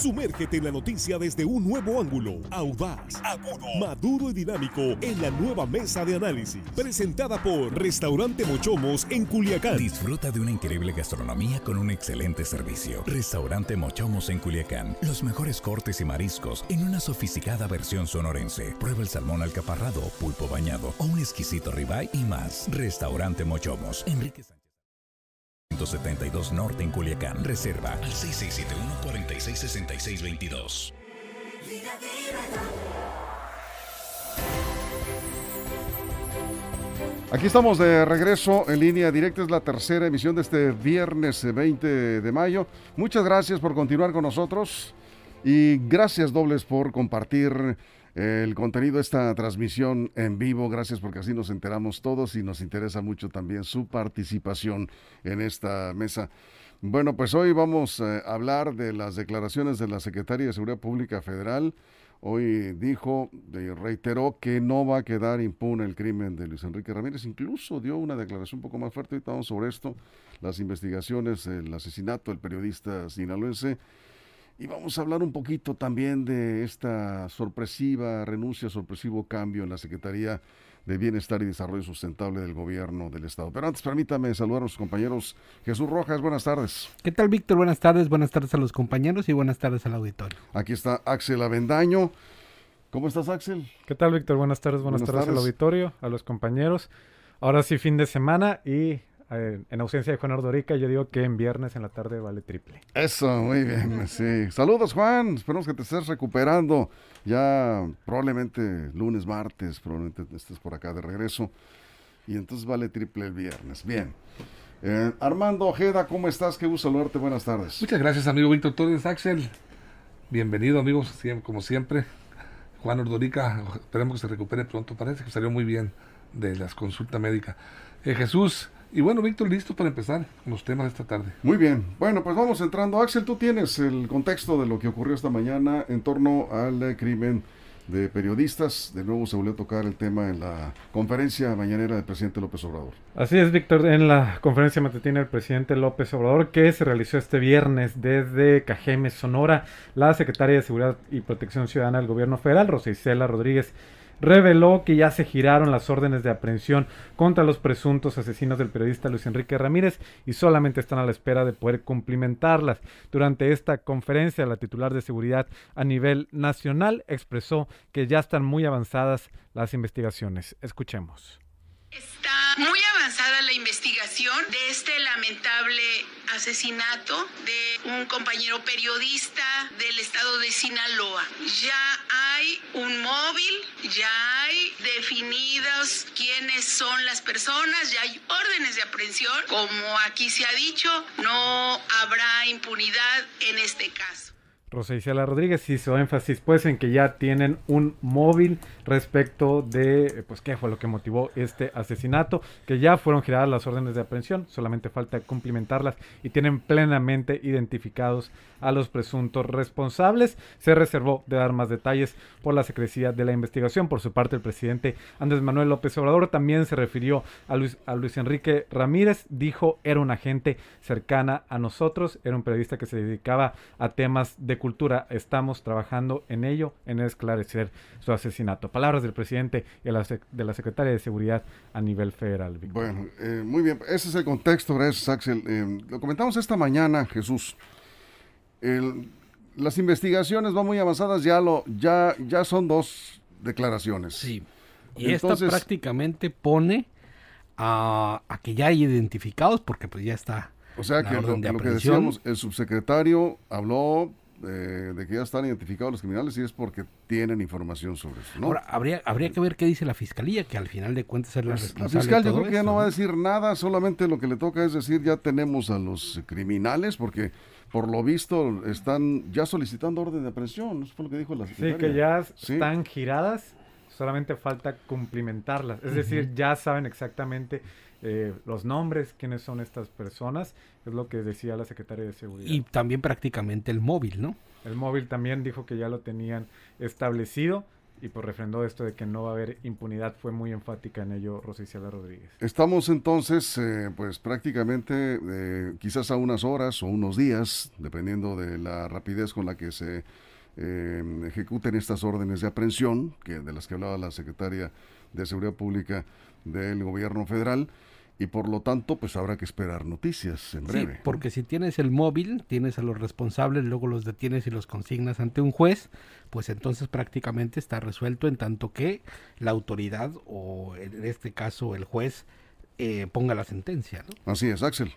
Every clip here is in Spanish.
Sumérgete en la noticia desde un nuevo ángulo, audaz, agudo, maduro y dinámico en la nueva mesa de análisis, presentada por Restaurante Mochomos en Culiacán. Disfruta de una increíble gastronomía con un excelente servicio. Restaurante Mochomos en Culiacán. Los mejores cortes y mariscos en una sofisticada versión sonorense. Prueba el salmón alcaparrado, pulpo bañado o un exquisito ribeye y más. Restaurante Mochomos. Enrique. 172 Norte en Culiacán. Reserva al 6671-466622. Aquí estamos de regreso en línea directa. Es la tercera emisión de este viernes 20 de mayo. Muchas gracias por continuar con nosotros y gracias dobles por compartir el contenido de esta transmisión en vivo. Gracias porque así nos enteramos todos y nos interesa mucho también su participación en esta mesa. Bueno, pues hoy vamos a hablar de las declaraciones de la Secretaria de Seguridad Pública Federal. Hoy dijo, y reiteró que no va a quedar impune el crimen de Luis Enrique Ramírez. Incluso dio una declaración un poco más fuerte. Ahorita vamos sobre esto, las investigaciones, el asesinato del periodista sinaloense. Y vamos a hablar un poquito también de esta sorpresiva renuncia, sorpresivo cambio en la Secretaría de Bienestar y Desarrollo Sustentable del Gobierno del Estado. Pero antes, permítame saludar a los compañeros. Jesús Rojas, buenas tardes. ¿Qué tal, Víctor? Buenas tardes, buenas tardes a los compañeros y buenas tardes al auditorio. Aquí está Axel Avendaño. ¿Cómo estás, Axel? ¿Qué tal, Víctor? Buenas tardes, buenas, buenas tardes, tardes al auditorio, a los compañeros. Ahora sí, fin de semana y eh, en ausencia de Juan Ordorica, yo digo que en viernes en la tarde vale triple. Eso, muy bien, sí. Saludos, Juan. Esperamos que te estés recuperando. Ya probablemente lunes, martes, probablemente estés por acá de regreso. Y entonces vale triple el viernes. Bien. Eh, Armando Ojeda, ¿cómo estás? Qué gusto saludarte. Buenas tardes. Muchas gracias, amigo Víctor Torres Axel. Bienvenido, amigos, como siempre. Juan Ordorica, esperemos que se recupere pronto. Parece que salió muy bien de las consultas médicas. Eh, Jesús, y bueno, Víctor, listo para empezar con los temas de esta tarde. Muy bien. Bueno, pues vamos entrando. Axel, tú tienes el contexto de lo que ocurrió esta mañana en torno al crimen de periodistas. De nuevo se volvió a tocar el tema en la conferencia mañanera del presidente López Obrador. Así es, Víctor, en la conferencia matutina del presidente López Obrador que se realizó este viernes desde Cajeme, Sonora, la secretaria de Seguridad y Protección Ciudadana del Gobierno Federal, Rosa Isela Rodríguez reveló que ya se giraron las órdenes de aprehensión contra los presuntos asesinos del periodista Luis Enrique Ramírez y solamente están a la espera de poder cumplimentarlas. Durante esta conferencia, la titular de seguridad a nivel nacional expresó que ya están muy avanzadas las investigaciones. Escuchemos. Está muy la investigación de este lamentable asesinato de un compañero periodista del estado de Sinaloa. Ya hay un móvil, ya hay definidos quiénes son las personas, ya hay órdenes de aprehensión. Como aquí se ha dicho, no habrá impunidad en este caso. Rosa Isela Rodríguez hizo énfasis pues en que ya tienen un móvil respecto de pues qué fue lo que motivó este asesinato, que ya fueron giradas las órdenes de aprehensión, solamente falta cumplimentarlas y tienen plenamente identificados a los presuntos responsables. Se reservó de dar más detalles por la secrecía de la investigación. Por su parte, el presidente Andrés Manuel López Obrador también se refirió a Luis, Enrique Ramírez, dijo era una agente cercana a nosotros, era un periodista que se dedicaba a temas de cultura. Estamos trabajando en ello, en esclarecer su asesinato. Palabras del presidente y de la secretaria de Seguridad a nivel federal. Bueno, eh, muy bien. Ese es el contexto, gracias Axel. Eh, lo comentamos esta mañana, Jesús. las investigaciones van muy avanzadas, ya, lo, ya, ya son dos declaraciones. Sí. Y esta prácticamente pone a, a, que ya hay identificados, porque pues ya está. O sea que lo, lo que decíamos, el subsecretario habló de que ya están identificados los criminales y es porque tienen información sobre eso. Ahora, habría, habría que ver qué dice la fiscalía, que al final de cuentas es la pues, responsable. La fiscal yo creo que ya no va a decir nada, solamente lo que le toca es decir ya tenemos a los criminales, porque por lo visto están ya solicitando orden de aprehensión, eso fue lo que dijo la fiscalía. Sí, que ya están giradas, solamente falta cumplimentarlas, es decir, ya saben exactamente eh, los nombres, quiénes son estas personas, es lo que decía la secretaria de Seguridad. Y también prácticamente el móvil, ¿no? El móvil también dijo que ya lo tenían establecido. y pues refrendó esto de que no va a haber impunidad. Fue muy enfática en ello Rosicela Rodríguez. Estamos entonces, eh, pues prácticamente eh, quizás a unas horas o unos días, dependiendo de la rapidez con la que se eh, ejecuten estas órdenes de aprehensión, que de las que hablaba la secretaria de Seguridad Pública del Gobierno Federal y por lo tanto pues habrá que esperar noticias en breve. Sí, porque si tienes el móvil, tienes a los responsables, luego los detienes y los consignas ante un juez, pues entonces prácticamente está resuelto en tanto que la autoridad o en este caso el juez eh, ponga la sentencia. ¿no? Así es, Axel.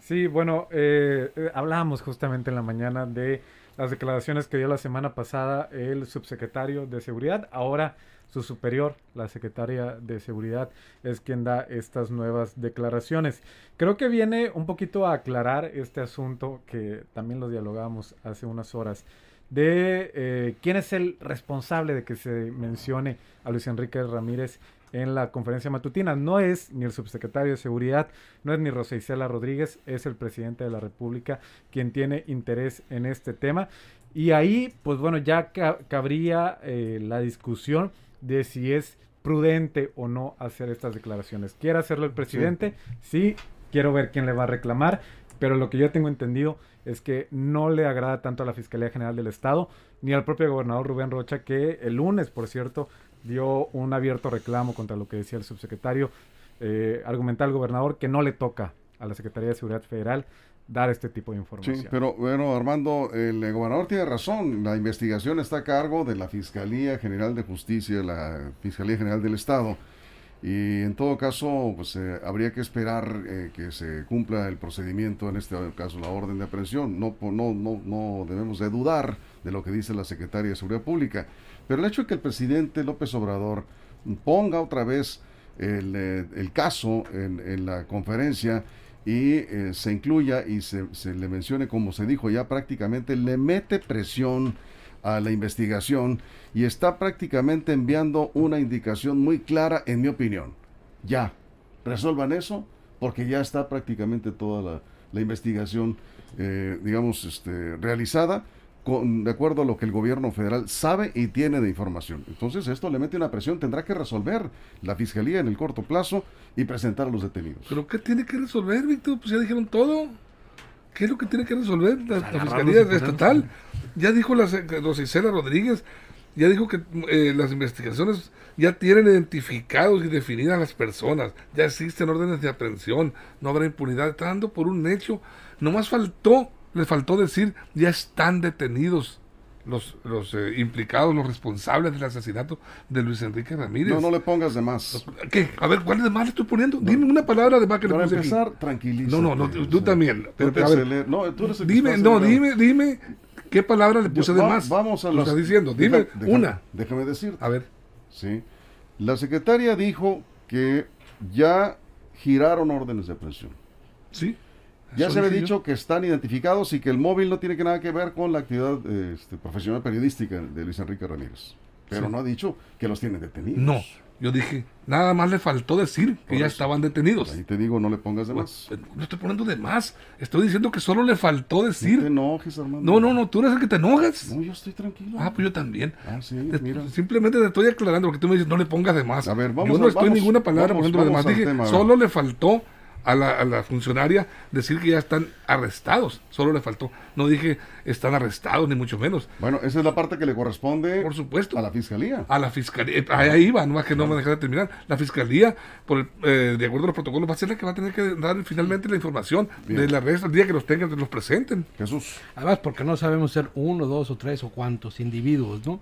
Sí, bueno, eh, eh, hablábamos justamente en la mañana de las declaraciones que dio la semana pasada el subsecretario de Seguridad. Ahora su superior, la secretaria de Seguridad, es quien da estas nuevas declaraciones. Creo que viene un poquito a aclarar este asunto que también lo dialogamos hace unas horas de eh, quién es el responsable de que se mencione a Luis Enrique Ramírez en la conferencia matutina. No es ni el subsecretario de Seguridad, no es ni Rosa Isela Rodríguez, es el presidente de la República quien tiene interés en este tema. Y ahí, pues bueno, ya cabría eh, la discusión de si es prudente o no hacer estas declaraciones. ¿Quiere hacerlo el presidente? Sí. quiero ver quién le va a reclamar, pero lo que yo tengo entendido es que no le agrada tanto a la Fiscalía General del Estado ni al propio gobernador Rubén Rocha, que el lunes, por cierto, dio un abierto reclamo contra lo que decía el subsecretario. Eh, argumental al gobernador que no le toca a la Secretaría de Seguridad Federal dar este tipo de información. Sí, pero bueno, Armando, el gobernador tiene razón. La investigación está a cargo de la Fiscalía General de Justicia, la Fiscalía General del Estado. Y en todo caso, pues eh, habría que esperar eh, que se cumpla el procedimiento, en este caso la orden de aprehensión. No, no, no, no debemos de dudar de lo que dice la Secretaria de Seguridad Pública. Pero el hecho de que el presidente López Obrador ponga otra vez el, eh, el caso en, en la conferencia y eh, se incluya y se, le mencione, como se dijo ya prácticamente, le mete presión a la investigación y está prácticamente enviando una indicación muy clara, en mi opinión. Ya, resuelvan eso, porque ya está prácticamente toda la, la investigación, eh, digamos, este, realizada de acuerdo a lo que el gobierno federal sabe y tiene de información. Entonces esto le mete una presión, tendrá que resolver la fiscalía en el corto plazo y presentar a los detenidos. ¿Pero qué tiene que resolver, Víctor? Pues ya dijeron todo. ¿Qué es lo que tiene que resolver la, fiscalía estatal? Ya dijo la Rosicela Rodríguez, ya dijo que eh, las investigaciones ya tienen identificados y definidas las personas, ya existen órdenes de aprehensión, no habrá impunidad, está dando por un hecho. Nomás faltó les faltó decir, ya están detenidos los, los eh, implicados, los responsables del asesinato de Luis Enrique Ramírez. No, no le pongas de más. ¿Qué? A ver, ¿cuál de más le estoy poniendo? Dime una palabra de más que le Para empezar, tranquilízate. No, no, no, tú también. Pero, no, tú eres el dime, no, dime, dime, ¿qué palabra le puse de más? Vamos a lo estás diciendo, dime una. Déjame decir. A ver. Sí. La secretaria dijo que ya giraron órdenes de presión. Sí. Ya se había dicho que están identificados y que el móvil no tiene que nada que ver con la actividad este, profesional periodística de Luis Enrique Ramírez. Pero no ha dicho que los tienen detenidos. No, yo dije, nada más le faltó decir que ya estaban detenidos. Ahí te digo, no le pongas de más. no estoy poniendo de más. Estoy diciendo que solo le faltó decir. No te enojes, hermano. No, no, no, tú eres el que te enojas. No, yo estoy tranquilo. Ah, pues yo también. Ah, sí, mira. Simplemente te estoy aclarando porque tú me dices, no le pongas de más. A ver, vamos Yo no estoy ninguna palabra poniendo de más. Dije, solo le faltó a la, funcionaria decir que ya están arrestados. Solo le faltó. No dije están arrestados, ni mucho menos. Bueno, esa es la parte que le corresponde. Por supuesto. A la fiscalía. A la fiscalía. Eh, ahí va, no más que no me dejar de terminar. La fiscalía, por eh, de acuerdo a los protocolos, va a ser la que va a tener que dar finalmente la información de la arresto el día que los tengan, que los presenten. Jesús. Además, porque no sabemos ser uno, dos o tres o cuántos individuos, ¿no?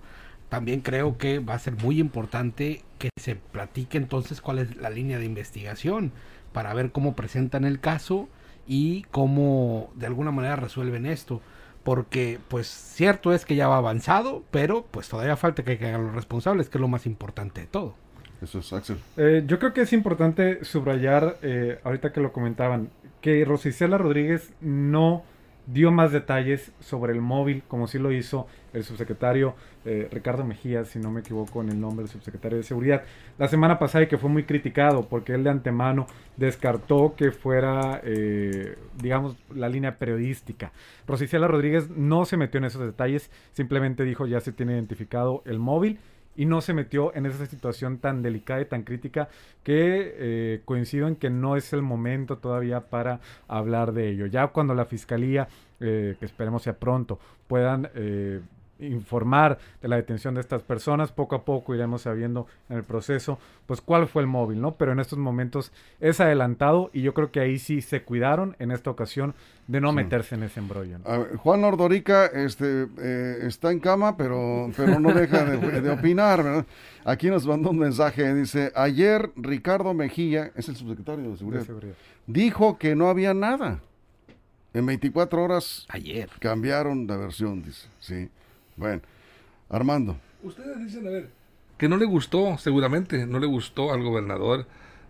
También creo que va a ser muy importante que se platique entonces cuál es la línea de investigación para ver cómo presentan el caso y cómo de alguna manera resuelven esto. Porque pues cierto es que ya va avanzado, pero pues todavía falta que caigan los responsables, que es lo más importante de todo. Eso es Axel. Eh, yo creo que es importante subrayar, eh, ahorita que lo comentaban, que Rosicela Rodríguez no dio más detalles sobre el móvil, como sí lo hizo el subsecretario eh, Ricardo Mejía, si no me equivoco en el nombre del subsecretario de Seguridad, la semana pasada y que fue muy criticado porque él de antemano descartó que fuera, eh, digamos, la línea periodística. Rosicela Rodríguez no se metió en esos detalles, simplemente dijo ya se tiene identificado el móvil y no se metió en esa situación tan delicada y tan crítica que eh, coincido en que no es el momento todavía para hablar de ello. Ya cuando la fiscalía, eh, que esperemos sea pronto, puedan eh, informar de la detención de estas personas. Poco a poco iremos sabiendo en el proceso, pues cuál fue el móvil, ¿no? Pero en estos momentos es adelantado y yo creo que ahí sí se cuidaron en esta ocasión de no meterse en ese embrollo. Juan Ordorica este, eh, está en cama, pero, pero no deja de, opinar, ¿verdad? Aquí nos mandó un mensaje, dice, ayer Ricardo Mejía, es el subsecretario de Seguridad, de seguridad. dijo que no había nada. En 24 horas ayer cambiaron la versión, dice, sí. Bueno, Armando. Ustedes dicen, a ver, que no le gustó, seguramente, no le gustó al gobernador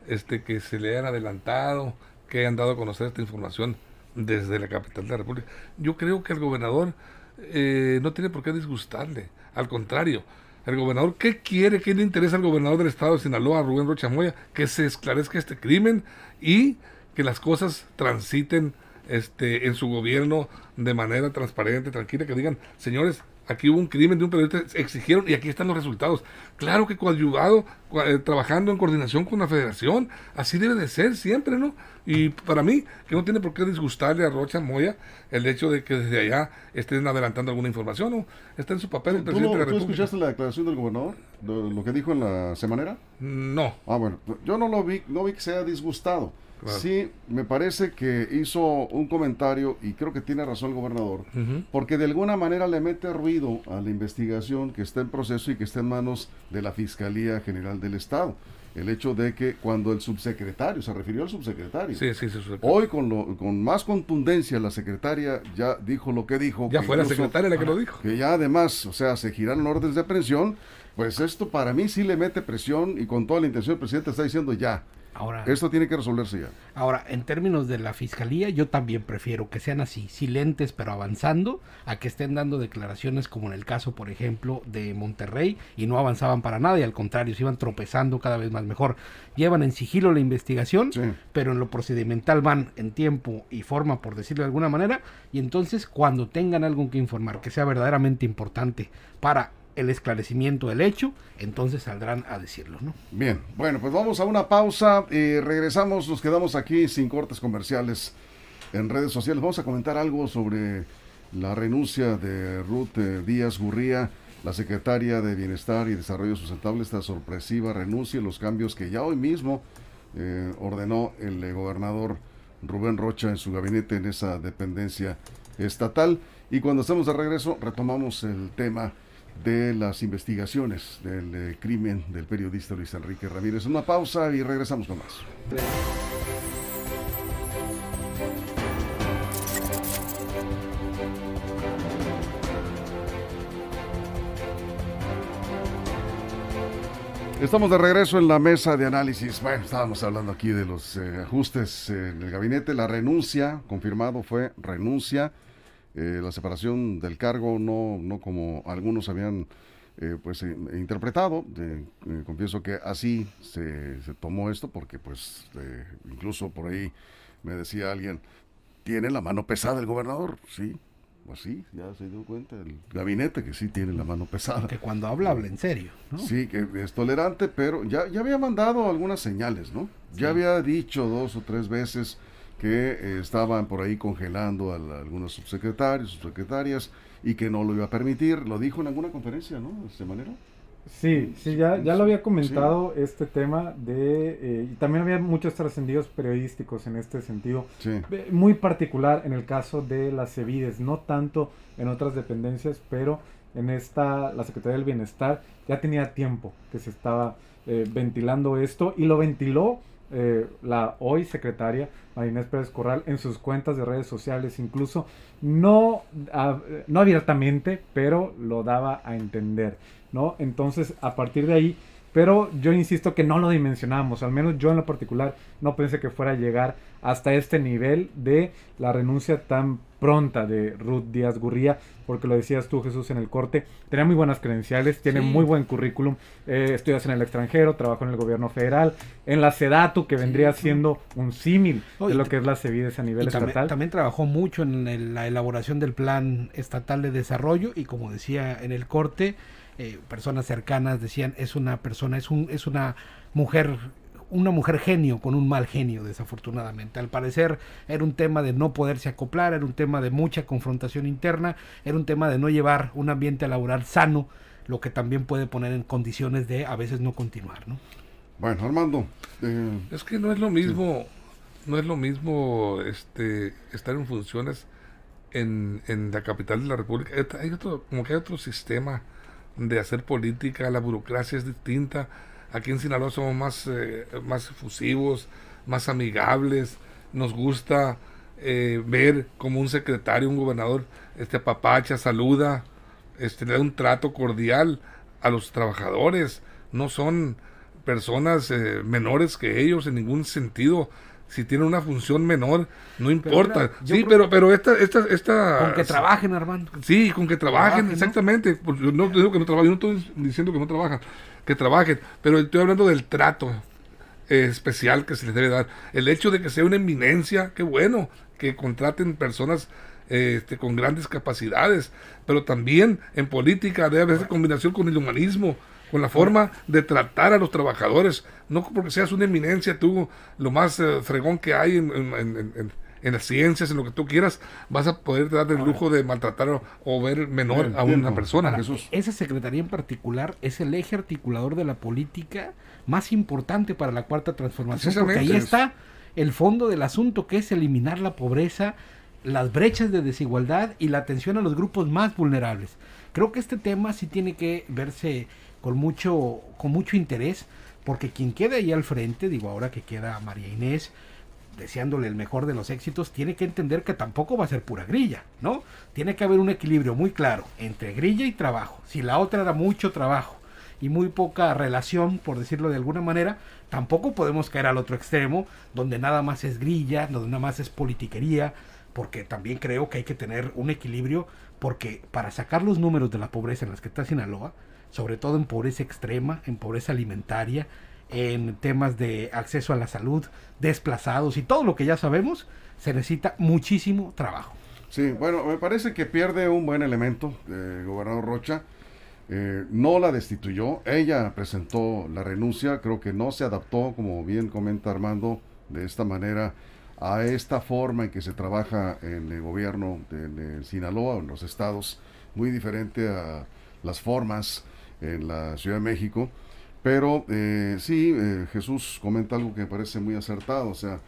este que se le hayan adelantado, que hayan dado a conocer esta información desde la capital de la República. Yo creo que al gobernador eh, no tiene por qué disgustarle, al contrario. El gobernador, ¿qué quiere? ¿Qué le interesa al gobernador del estado de Sinaloa, Rubén Rocha Moya? Que se esclarezca este crimen y que las cosas transiten este, en su gobierno de manera transparente, tranquila, que digan, señores, aquí hubo un crimen de un periodista, exigieron y aquí están los resultados. Claro que coadyuvado, eh, trabajando en coordinación con la federación, así debe de ser siempre, ¿no? Y para mí, que no tiene por qué disgustarle a Rocha Moya el hecho de que desde allá estén adelantando alguna información, ¿no? Está en su papel el presidente de la República. ¿Tú escuchaste la declaración del gobernador? Lo, que dijo en la semanera? No. Ah, bueno, yo no lo vi, no vi que sea disgustado. Sí, me parece que hizo un comentario y creo que tiene razón el gobernador, porque de alguna manera le mete ruido a la investigación que está en proceso y que está en manos de la Fiscalía General del Estado. El hecho de que cuando el subsecretario, se refirió al subsecretario, sí, sí, hoy con, lo, con más contundencia la secretaria ya dijo lo que dijo. Ya fue la secretaria la que lo dijo. Que ya además, o sea, se giraron órdenes de aprehensión, pues esto para mí sí le mete presión y con toda la intención el presidente está diciendo ya, Ahora, Esto tiene que resolverse ya. Ahora, en términos de la fiscalía, yo también prefiero que sean así, silentes pero avanzando, a que estén dando declaraciones como en el caso, por ejemplo, de Monterrey y no avanzaban para nada y al contrario, se iban tropezando cada vez más mejor. Llevan en sigilo la investigación, pero en lo procedimental van en tiempo y forma, por decirlo de alguna manera, y entonces cuando tengan algo que informar que sea verdaderamente importante para el esclarecimiento del hecho, entonces saldrán a decirlo, ¿no? Bien, bueno, pues vamos a una pausa y regresamos, nos quedamos aquí sin cortes comerciales en redes sociales. Vamos a comentar algo sobre la renuncia de Ruth eh, Díaz Gurría, la secretaria de Bienestar y Desarrollo Sustentable, esta sorpresiva renuncia y los cambios que ya hoy mismo eh, ordenó el eh, gobernador Rubén Rocha en su gabinete en esa dependencia estatal. Y cuando estemos de regreso, retomamos el tema de las investigaciones del eh, crimen del periodista Luis Enrique Ramírez. Una pausa y regresamos con más. Estamos de regreso en la mesa de análisis. Bueno, estábamos hablando aquí de los eh, ajustes en el gabinete. La renuncia, confirmado fue renuncia eh, la separación del cargo no, no como algunos habían eh, pues eh, interpretado. confieso que así se, se, tomó esto porque pues incluso por ahí me decía alguien, tiene la mano pesada el gobernador, sí. Pues sí, ya se dio cuenta el gabinete que sí tiene la mano pesada. Que cuando habla, habla en serio. Sí, que es tolerante, pero ya, ya había mandado algunas señales, ¿no? Ya había dicho dos o tres veces que eh, estaban por ahí congelando a, algunos subsecretarios, subsecretarias, y que no lo iba a permitir. Lo dijo en alguna conferencia, ¿no? De esta manera. Sí, sí, ya, ya lo había comentado este tema de... Eh, y también había muchos trascendidos periodísticos en este sentido. Muy particular en el caso de las CEVIDES, no tanto en otras dependencias, pero en esta, la Secretaría del Bienestar ya tenía tiempo que se estaba eh, ventilando esto y lo ventiló eh, la hoy secretaria Marinés Pérez Corral en sus cuentas de redes sociales, incluso no, no abiertamente, pero lo daba a entender, ¿no? Entonces, a partir de ahí, pero yo insisto que no lo dimensionamos, al menos yo en lo particular no pensé que fuera a llegar hasta este nivel de la renuncia tan pronta de Ruth Díaz Gurría, porque lo decías tú, Jesús, en el corte, tenía muy buenas credenciales, tiene muy buen currículum, eh, estudias en el extranjero, trabajo en el gobierno federal, en la SEDATU, que vendría siendo un símil de lo que es la CEVIDES a nivel estatal. También, trabajó mucho en la elaboración del Plan Estatal de Desarrollo y como decía en el corte, eh, personas cercanas decían, es una persona, es, un, es una mujer una mujer genio con un mal genio, desafortunadamente. Al parecer era un tema de no poderse acoplar, era un tema de mucha confrontación interna, era un tema de no llevar un ambiente laboral sano, lo que también puede poner en condiciones de a veces no continuar, ¿no? Bueno, Armando. Eh, es que no es lo mismo, no es lo mismo este estar en funciones en, en la capital de la República. Hay otro, como que hay otro sistema de hacer política, la burocracia es distinta Aquí en Sinaloa somos más, eh, más efusivos, más amigables. Nos gusta eh, ver como un secretario, un gobernador, este apapacha, saluda, este, le da un trato cordial a los trabajadores. No son personas eh, menores que ellos en ningún sentido si tienen una función menor, no importa. sí, pero, pero esta, esta, esta... Con que trabajen, Armando. Sí, con que trabajen, exactamente. Pues yo no digo que no trabajen, yo no estoy diciendo que no trabajan que trabajen, pero estoy hablando del trato eh, especial que se les debe dar. El hecho de que sea una eminencia, qué bueno, que contraten personas eh, este, con grandes capacidades, pero también en política debe haber esa combinación con el humanismo, con la forma de tratar a los trabajadores, no porque seas una eminencia tú, lo más eh, fregón que hay en, en las ciencias, en lo que tú quieras, vas a poder dar el lujo de maltratar o, ver menor a una persona. Esa secretaría en particular es el eje articulador de la política más importante para la cuarta transformación, porque ahí está el fondo del asunto, que es eliminar la pobreza, las brechas de desigualdad y la atención a los grupos más vulnerables. Creo que este tema sí tiene que verse con mucho, con mucho interés, porque quien queda ahí al frente, digo ahora que queda María Inés, deseándole el mejor de los éxitos, tiene que entender que tampoco va a ser pura grilla, ¿no? Tiene que haber un equilibrio muy claro entre grilla y trabajo. Si la otra era mucho trabajo y muy poca relación, por decirlo de alguna manera, tampoco podemos caer al otro extremo, donde nada más es grilla, donde nada más es politiquería, porque también creo que hay que tener un equilibrio, porque para sacar los números de la pobreza en las que está Sinaloa, sobre todo en pobreza extrema, en pobreza alimentaria, en temas de acceso a la salud, desplazados y todo lo que ya sabemos, se necesita muchísimo trabajo. Sí, bueno, me parece que pierde un buen elemento el gobernador Rocha. Eh, no la destituyó, ella presentó la renuncia, creo que no se adaptó, como bien comenta Armando, de esta manera a esta forma en que se trabaja en el gobierno de, Sinaloa, en los estados, muy diferente a las formas en la Ciudad de México. Pero eh, sí, eh, Jesús comenta algo que me parece muy acertado, o sea,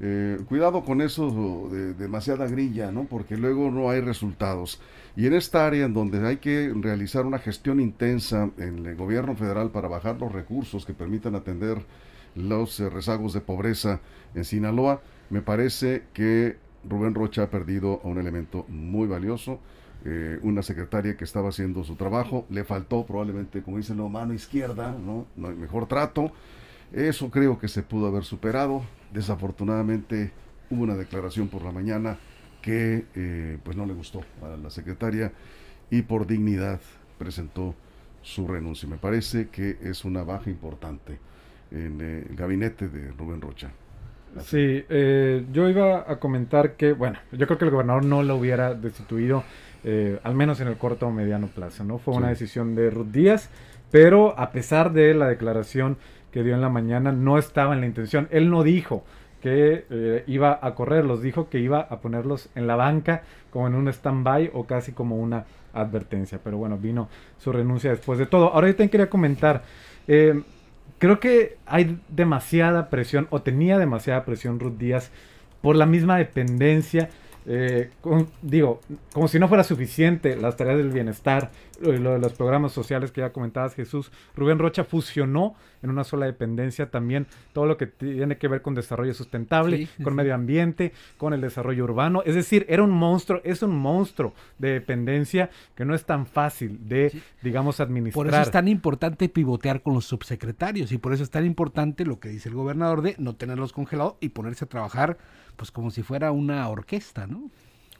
eh, cuidado con eso de, demasiada grilla, ¿no? Porque luego no hay resultados. Y en esta área en donde hay que realizar una gestión intensa en el gobierno federal para bajar los recursos que permitan atender los rezagos de pobreza en Sinaloa, me parece que Rubén Rocha ha perdido a un elemento muy valioso eh, una secretaria que estaba haciendo su trabajo, le faltó probablemente, como dicen, la mano izquierda, ¿no? no hay mejor trato. Eso creo que se pudo haber superado. Desafortunadamente hubo una declaración por la mañana que eh, pues no le gustó a la secretaria y por dignidad presentó su renuncia. Me parece que es una baja importante en eh, el gabinete de Rubén Rocha. Sí, yo iba a comentar que, bueno, yo creo que el gobernador no lo hubiera destituido eh, al menos en el corto o mediano plazo. ¿no? Fue una decisión de Ruth Díaz, pero a pesar de la declaración que dio en la mañana, no estaba en la intención. Él no dijo que eh, iba a correrlos, dijo que iba a ponerlos en la banca como en un stand-by o casi como una advertencia. Pero bueno, vino su renuncia después de todo. Ahora yo también quería comentar, eh, creo que hay demasiada presión o tenía demasiada presión Ruth Díaz por la misma dependencia eh, digo, como si no fuera suficiente las tareas del bienestar, lo, de los programas sociales que ya comentabas Jesús, Rubén Rocha fusionó en una sola dependencia también todo lo que tiene que ver con desarrollo sustentable, con medio ambiente, con el desarrollo urbano, es decir, era un monstruo, es un monstruo de dependencia que no es tan fácil de, digamos, administrar. Por eso es tan importante pivotear con los subsecretarios y por eso es tan importante lo que dice el gobernador de no tenerlos congelados y ponerse a trabajar pues como si fuera una orquesta, ¿no?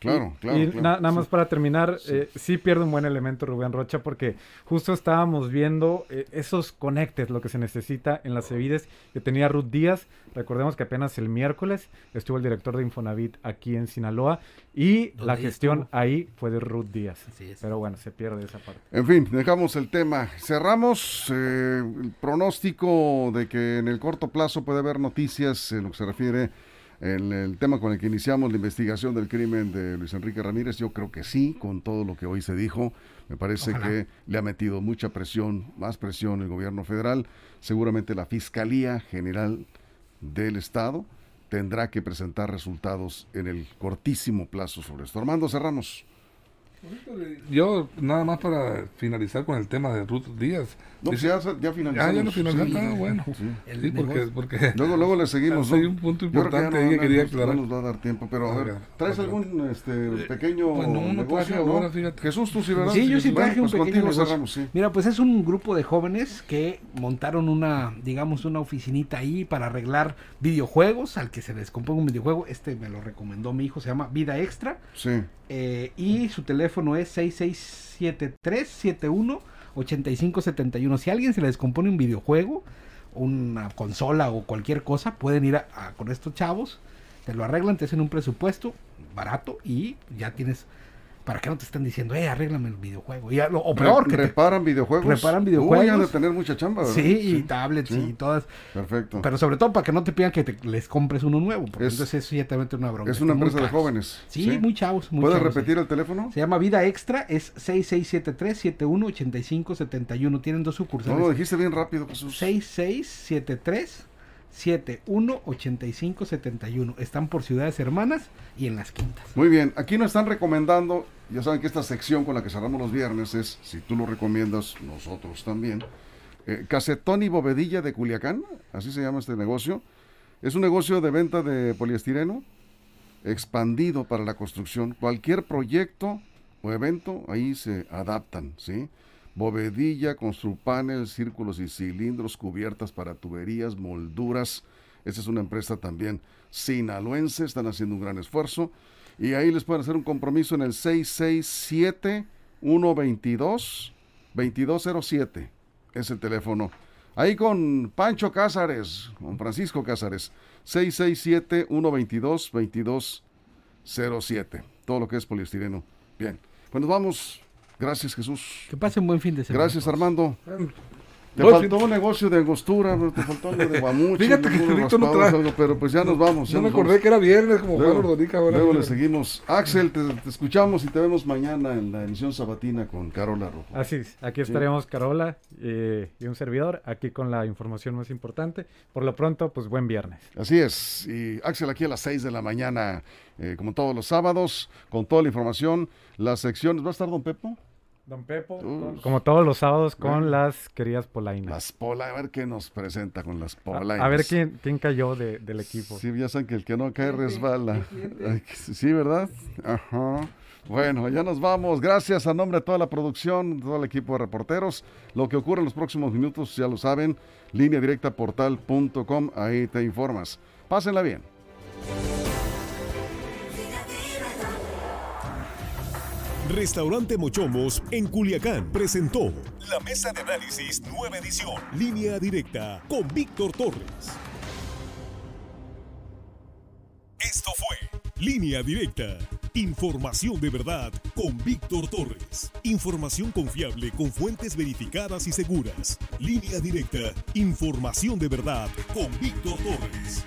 Claro, claro. Y claro. na- nada Sí. más para terminar, eh, sí pierde un buen elemento Rubén Rocha porque justo estábamos viendo eh, esos conectes, lo que se necesita en las Cevides que tenía Ruth Díaz. Recordemos que apenas el miércoles estuvo el director de Infonavit aquí en Sinaloa y ¿Dónde la gestión estuvo? ahí fue de Ruth Díaz. Así es. Pero bueno, se pierde esa parte. En fin, dejamos el tema. Cerramos eh, el pronóstico de que en el corto plazo puede haber noticias en lo que se refiere en el tema con el que iniciamos la investigación del crimen de Luis Enrique Ramírez. Yo creo que sí, con todo lo que hoy se dijo. Me parece Ojalá. que le ha metido mucha presión, más presión el gobierno federal. Seguramente la Fiscalía General del Estado tendrá que presentar resultados en el cortísimo plazo sobre esto. Armando, cerramos. Yo, nada más para finalizar con el tema de Ruth Díaz. No, pues Dice- ya, ya finalizamos. Ah, ya lo finalizamos. Sí. Ah, bueno. Sí. Porque, porque Luego, luego le seguimos. Hay ¿no? un punto creo que importante no- ahí que no quería aclarar. No nos va a dar tiempo, pero a ver, ¿traes algún este, pequeño pues no, negocio? ahora, fíjate. Jesús, tú sí, ¿verdad? Sí, yo sí Bueno, traje un pues pequeño cerramos, sí. Mira, pues es un grupo de jóvenes que montaron una, digamos, una oficinita ahí para arreglar videojuegos, al que se descomponga un videojuego. Este me lo recomendó mi hijo, se llama Vida Extra. Sí. Eh, y su teléfono es 6673718571. Si a alguien se le descompone un videojuego, una consola o cualquier cosa, pueden ir a, con estos chavos, te lo arreglan, te hacen un presupuesto barato y ya tienes para que no te estén diciendo, eh, arréglame el videojuego. Y o peor, Re- que te- reparan videojuegos. reparan Uy, videojuegos. han de tener mucha chamba, ¿verdad? Sí, y tablets sí. y todas. Perfecto. Pero sobre todo para que no te pidan que te- les compres uno nuevo, porque Es- entonces eso ya te mete una bronca. es una están empresa de jóvenes. Sí, muy chavos. Muy ¿Puedes chavos, repetir el teléfono? Se llama Vida Extra, es 6673-718571. Tienen dos No, sucursales. lo dijiste bien rápido, Jesús. 6673-718571. Están por ciudades hermanas y en las quintas. Muy bien, aquí nos están recomendando, ya saben que esta sección con la que cerramos los viernes es, si tú lo recomiendas, nosotros también. Eh, Casetón y Bovedilla de Culiacán, así se llama este negocio. Es un negocio de venta de poliestireno expandido para la construcción. Cualquier proyecto o evento, ahí se adaptan, ¿sí? Bovedilla, construpanel, círculos y cilindros, cubiertas para tuberías, molduras. Esta es una empresa también sinaloense, están haciendo un gran esfuerzo. Y ahí les pueden hacer un compromiso en el 667-122-2207. Es el teléfono. Ahí con Pancho Cázares, con Francisco Cázares. 667-122-2207. Todo lo que es poliestireno. Bien. Pues nos vamos. Gracias, Jesús. Que pasen buen fin de semana. Gracias, Armando. Te Buen faltó un negocio de angostura, pero te faltó algo de guamuchi, Fíjate que ahorita no raspados, tra- algo, pero pues ya nos vamos. ya No me vamos. acordé que era viernes, como Juan Luego, Ordorica. ahora. luego le seguimos. Axel, te, te escuchamos y te vemos mañana en la emisión sabatina con Carola Rojo. Así es, aquí estaremos Carola eh, y un servidor, aquí con la información más importante. Por lo pronto, pues buen viernes. Así es. Y Axel aquí a las 6 de la mañana, eh, como todos los sábados, con toda la información. Las secciones. ¿Va a estar Don Pepo? Don Pepo, Uh, como todos los sábados, con Bueno. las queridas polainas. Las Pola, a ver qué nos presenta con las Polainas. a ver quién, quién cayó de- del equipo. Sí, ya saben que el que no cae resbala. Sí, ¿verdad? Ajá. Bueno, ya nos vamos. Gracias a nombre de toda la producción, de todo el equipo de reporteros. Lo que ocurre en los próximos minutos, ya lo saben, línea directa portal.com, ahí te informas. Pásenla bien. Restaurante Mochomos en Culiacán presentó la mesa de análisis nueva edición, línea directa con Víctor Torres. Esto fue Línea Directa. Información de verdad con Víctor Torres. Información confiable con fuentes verificadas y seguras. Línea Directa. Información de verdad con Víctor Torres.